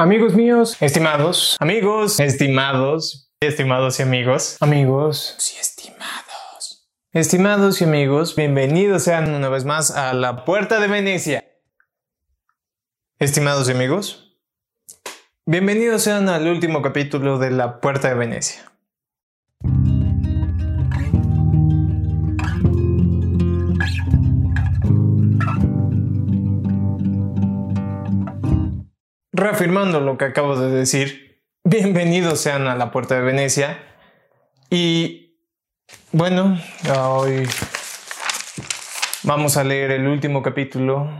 Amigos míos, estimados, amigos, estimados, estimados y amigos, amigos y estimados. Estimados y amigos, bienvenidos sean una vez más a la Puerta de Venecia. Estimados y amigos, bienvenidos sean al último capítulo de la Puerta de Venecia. Reafirmando lo que acabo de decir, bienvenidos sean a la Puerta de Venecia. Y bueno, hoy vamos a leer el último capítulo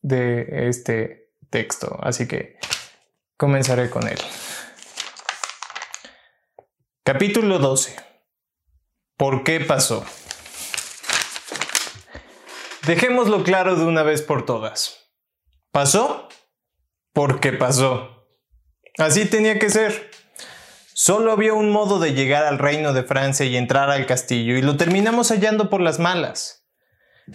de este texto, así que comenzaré con él. Capítulo 12. ¿Por qué pasó? Dejémoslo claro de una vez por todas. ¿Pasó? Porque pasó. Así tenía que ser. Solo había un modo de llegar al reino de Francia y entrar al castillo, y lo terminamos hallando por las malas.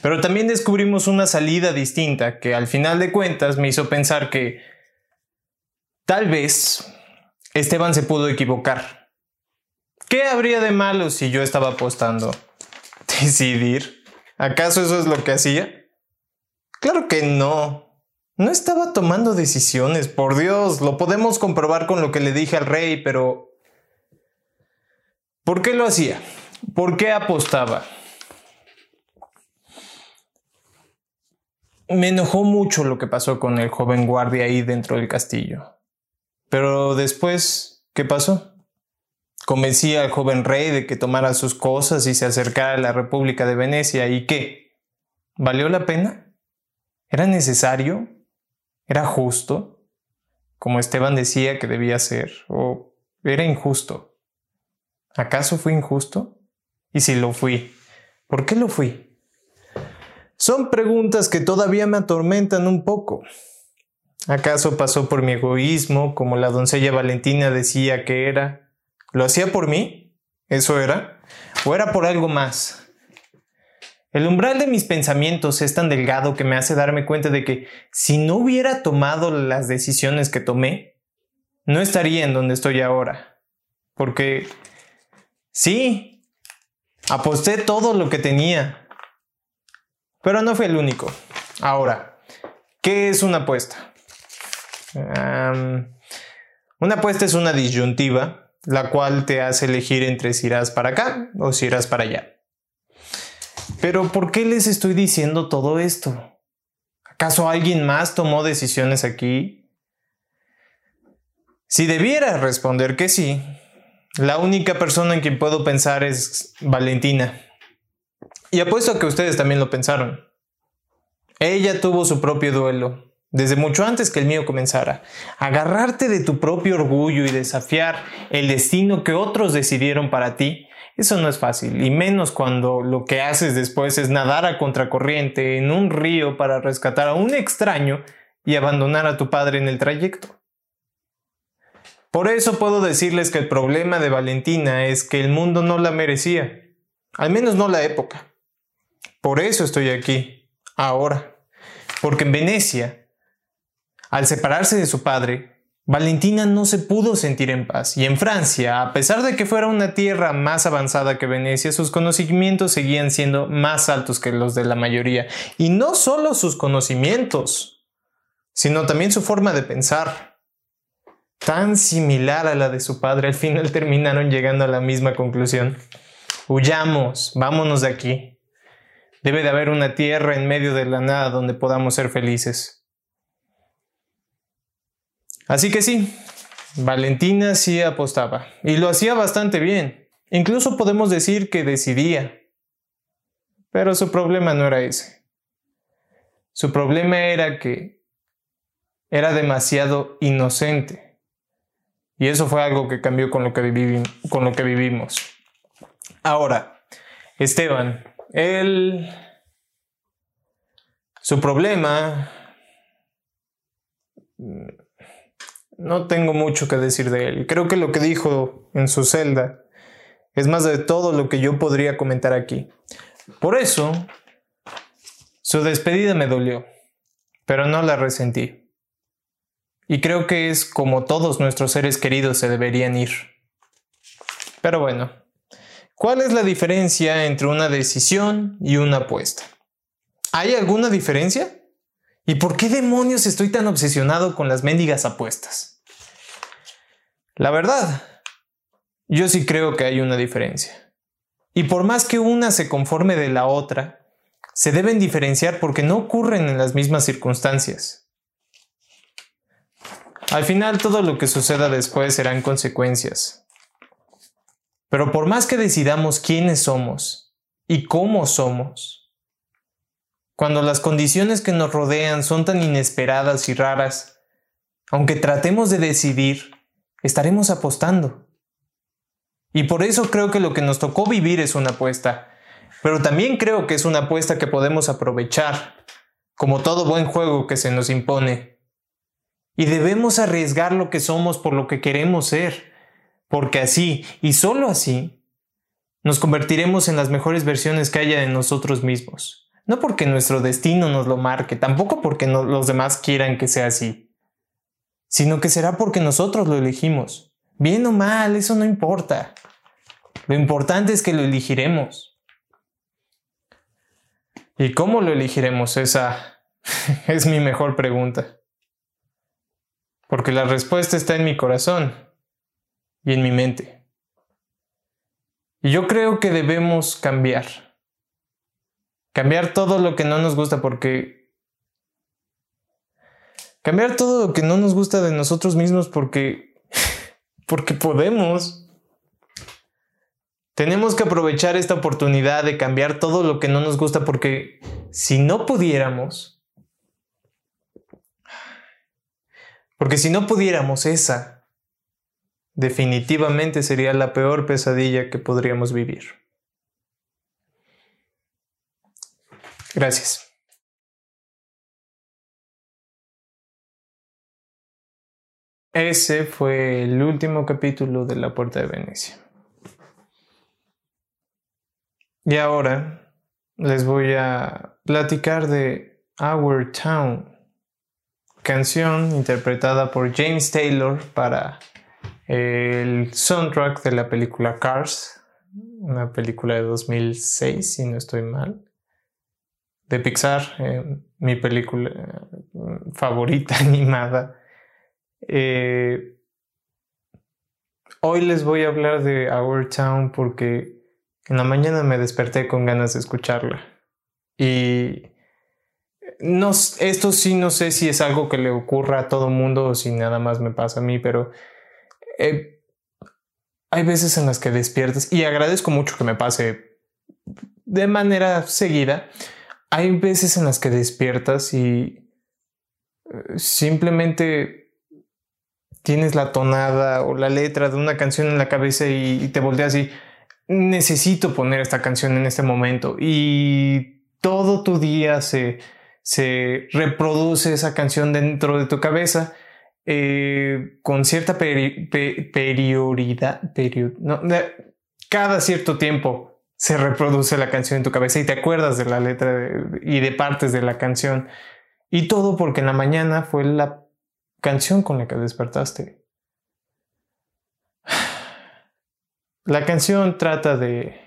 Pero también descubrimos una salida distinta que al final de cuentas me hizo pensar que tal vez Esteban se pudo equivocar. ¿Qué habría de malo si yo estaba apostando? ¿Decidir? ¿Acaso eso es lo que hacía? Claro que no. No estaba tomando decisiones, por Dios, lo podemos comprobar con lo que le dije al rey, pero... ¿Por qué lo hacía? ¿Por qué apostaba? Me enojó mucho lo que pasó con el joven guardia ahí dentro del castillo. Pero después, ¿qué pasó? Convencí al joven rey de que tomara sus cosas y se acercara a la República de Venecia. ¿Y qué? ¿Valió la pena? ¿Era necesario? ¿Era justo? Como Esteban decía que debía ser, o era injusto. ¿Acaso fui injusto? Y si lo fui, ¿por qué lo fui? Son preguntas que todavía me atormentan un poco. ¿Acaso pasó por mi egoísmo, como la doncella Valentina decía que era? ¿Lo hacía por mí? ¿Eso era? ¿O era por algo más? El umbral de mis pensamientos es tan delgado que me hace darme cuenta de que si no hubiera tomado las decisiones que tomé, no estaría en donde estoy ahora. Porque sí, aposté todo lo que tenía. Pero no fue el único. Ahora, ¿qué es una apuesta? una apuesta es una disyuntiva, la cual te hace elegir entre si irás para acá o si irás para allá. Pero ¿por qué les estoy diciendo todo esto? ¿Acaso alguien más tomó decisiones aquí? Si debiera responder que sí, la única persona en quien puedo pensar es Valentina. Y apuesto a que ustedes también lo pensaron. Ella tuvo su propio duelo, desde mucho antes que el mío comenzara. Agarrarte de tu propio orgullo y desafiar el destino que otros decidieron para ti eso no es fácil, y menos cuando lo que haces después es nadar a contracorriente en un río para rescatar a un extraño y abandonar a tu padre en el trayecto. Por eso puedo decirles que el problema de Valentina es que el mundo no la merecía, al menos no la época. Por eso estoy aquí, ahora, porque en Venecia, al separarse de su padre, Valentina no se pudo sentir en paz, y en Francia, a pesar de que fuera una tierra más avanzada que Venecia, sus conocimientos seguían siendo más altos que los de la mayoría, y no solo sus conocimientos, sino también su forma de pensar. Tan similar a la de su padre, al final terminaron llegando a la misma conclusión. Huyamos, vámonos de aquí. Debe de haber una tierra en medio de la nada donde podamos ser felices. Así que sí, Valentina sí apostaba, y lo hacía bastante bien. Incluso podemos decir que decidía. Pero su problema no era ese. Su problema era que era demasiado inocente. Y eso fue algo que cambió con lo que, vivimos. Ahora, Esteban, él... Su problema no tengo mucho que decir de él. Creo que lo que dijo en su celda es más de todo lo que yo podría comentar aquí. Por eso, su despedida me dolió, pero no la resentí. Y creo que es como todos nuestros seres queridos se deberían ir. Pero bueno, ¿cuál es la diferencia entre una decisión y una apuesta? ¿Hay alguna diferencia? ¿Y por qué demonios estoy tan obsesionado con las mendigas apuestas? La verdad, yo sí creo que hay una diferencia. Y por más que una se conforme de la otra, se deben diferenciar porque no ocurren en las mismas circunstancias. Al final todo lo que suceda después serán consecuencias. Pero por más que decidamos quiénes somos y cómo somos, cuando las condiciones que nos rodean son tan inesperadas y raras, aunque tratemos de decidir, estaremos apostando. Y por eso creo que lo que nos tocó vivir es una apuesta, pero también creo que es una apuesta que podemos aprovechar, como todo buen juego que se nos impone. Y debemos arriesgar lo que somos por lo que queremos ser, porque así, y solo así, nos convertiremos en las mejores versiones que haya de nosotros mismos. No porque nuestro destino nos lo marque, tampoco porque los demás quieran que sea así, sino que será porque nosotros lo elegimos. Bien o mal, eso no importa. Lo importante es que lo elegiremos. ¿Y cómo lo elegiremos? Esa es mi mejor pregunta. Porque la respuesta está en mi corazón y en mi mente. Y yo creo que debemos cambiar. Cambiar todo lo que no nos gusta porque... Cambiar todo lo que no nos gusta de nosotros mismos porque... porque podemos. Tenemos que aprovechar esta oportunidad de cambiar todo lo que no nos gusta porque si no pudiéramos, porque si no pudiéramos esa, definitivamente sería la peor pesadilla que podríamos vivir. Gracias. Ese fue el último capítulo de La Puerta de Venecia. Y ahora les voy a platicar de Our Town, canción interpretada por James Taylor para el soundtrack de la película Cars, una película de 2006, si no estoy mal, de Pixar, eh, mi película eh, favorita animada. Eh, hoy les voy a hablar de Our Town porque en la mañana me desperté con ganas de escucharla. Y no, esto sí no sé si es algo que le ocurra a todo mundo o si nada más me pasa a mí, pero hay veces en las que despiertas y agradezco mucho que me pase de manera seguida. Hay veces en las que despiertas y eh, simplemente tienes la tonada o la letra de una canción en la cabeza y, te volteas y necesito poner esta canción en este momento. Y todo tu día se, se reproduce esa canción dentro de tu cabeza eh, con cierta prioridad, cada cierto tiempo se reproduce la canción en tu cabeza y te acuerdas de la letra y de partes de la canción y todo porque en la mañana fue la canción con la que despertaste. La canción trata de,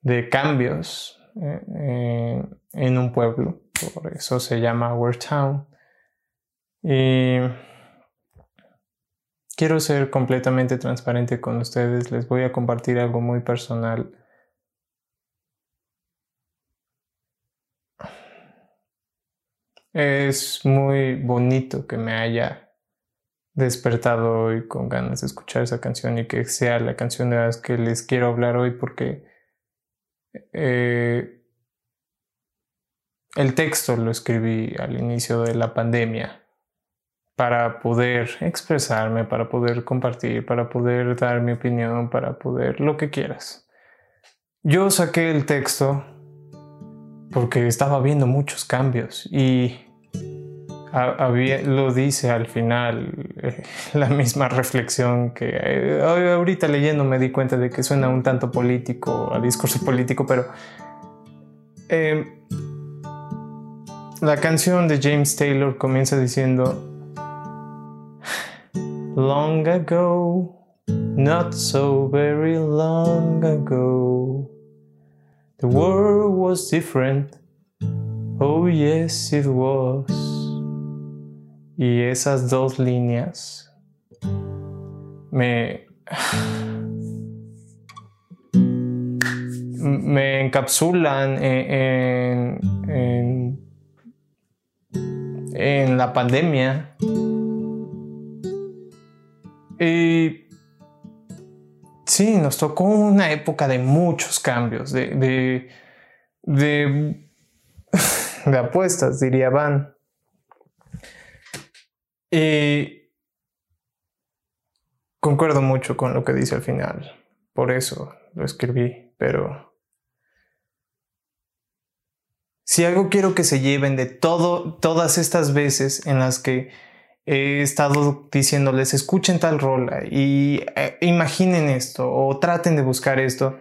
de cambios eh, eh, en un pueblo, por eso se llama Our Town. Y quiero ser completamente transparente con ustedes, les voy a compartir algo muy personal. Es muy bonito que me haya despertado hoy con ganas de escuchar esa canción y que sea la canción de las que les quiero hablar hoy porque eh, el texto lo escribí al inicio de la pandemia para poder expresarme, para poder compartir, para poder dar mi opinión, para poder lo que quieras. Yo saqué el texto porque estaba viendo muchos cambios y lo dice al final eh, la misma reflexión que eh, ahorita leyendo me di cuenta de que suena un tanto político, a discurso político, pero em, la canción de James Taylor comienza diciendo, long ago, not so very long ago. The world was different. Oh, yes, it was. Y esas dos líneas me. me encapsulan en, en, en la pandemia. Y sí, nos tocó una época de muchos cambios, de, de, de, apuestas, diría Van. Y concuerdo mucho con lo que dice al final, por eso lo escribí, pero si algo quiero que se lleven de todo, todas estas veces en las que he estado diciéndoles escuchen tal rola y eh, imaginen esto o traten de buscar esto,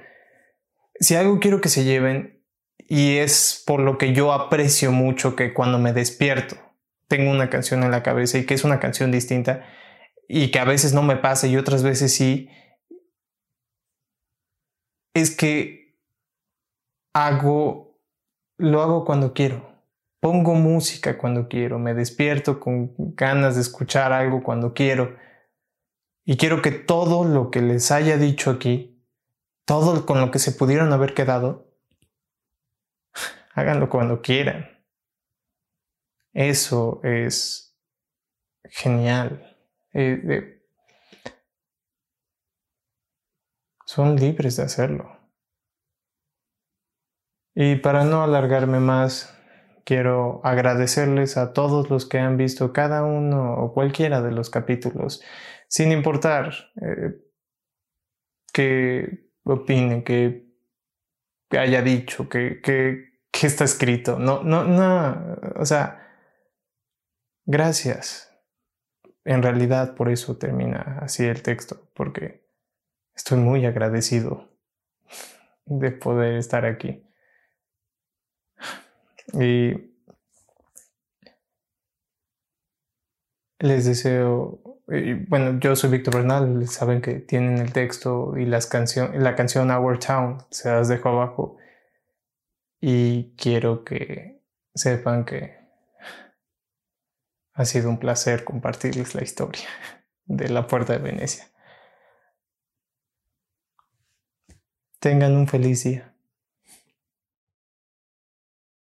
si algo quiero que se lleven y es por lo que yo aprecio mucho que cuando me despierto tengo una canción en la cabeza y que es una canción distinta y que a veces no me pasa y otras veces sí, es que hago lo hago cuando quiero. Pongo música cuando quiero, me despierto con ganas de escuchar algo cuando quiero. Y quiero que todo lo que les haya dicho aquí, todo con lo que se pudieron haber quedado, háganlo cuando quieran. Eso es genial. Eh, son libres de hacerlo. Y para no alargarme más, quiero agradecerles a todos los que han visto cada uno o cualquiera de los capítulos, sin importar eh, qué opine, qué haya dicho, qué, está escrito. No, no, no, o sea, gracias. En realidad por eso termina así el texto, porque estoy muy agradecido de poder estar aquí. Y les deseo, bueno, yo soy Víctor Bernal, saben que tienen el texto y las canción, la canción Our Town, se las dejo abajo. Y quiero que sepan que ha sido un placer compartirles la historia de la Puerta de Venecia. Tengan un feliz día.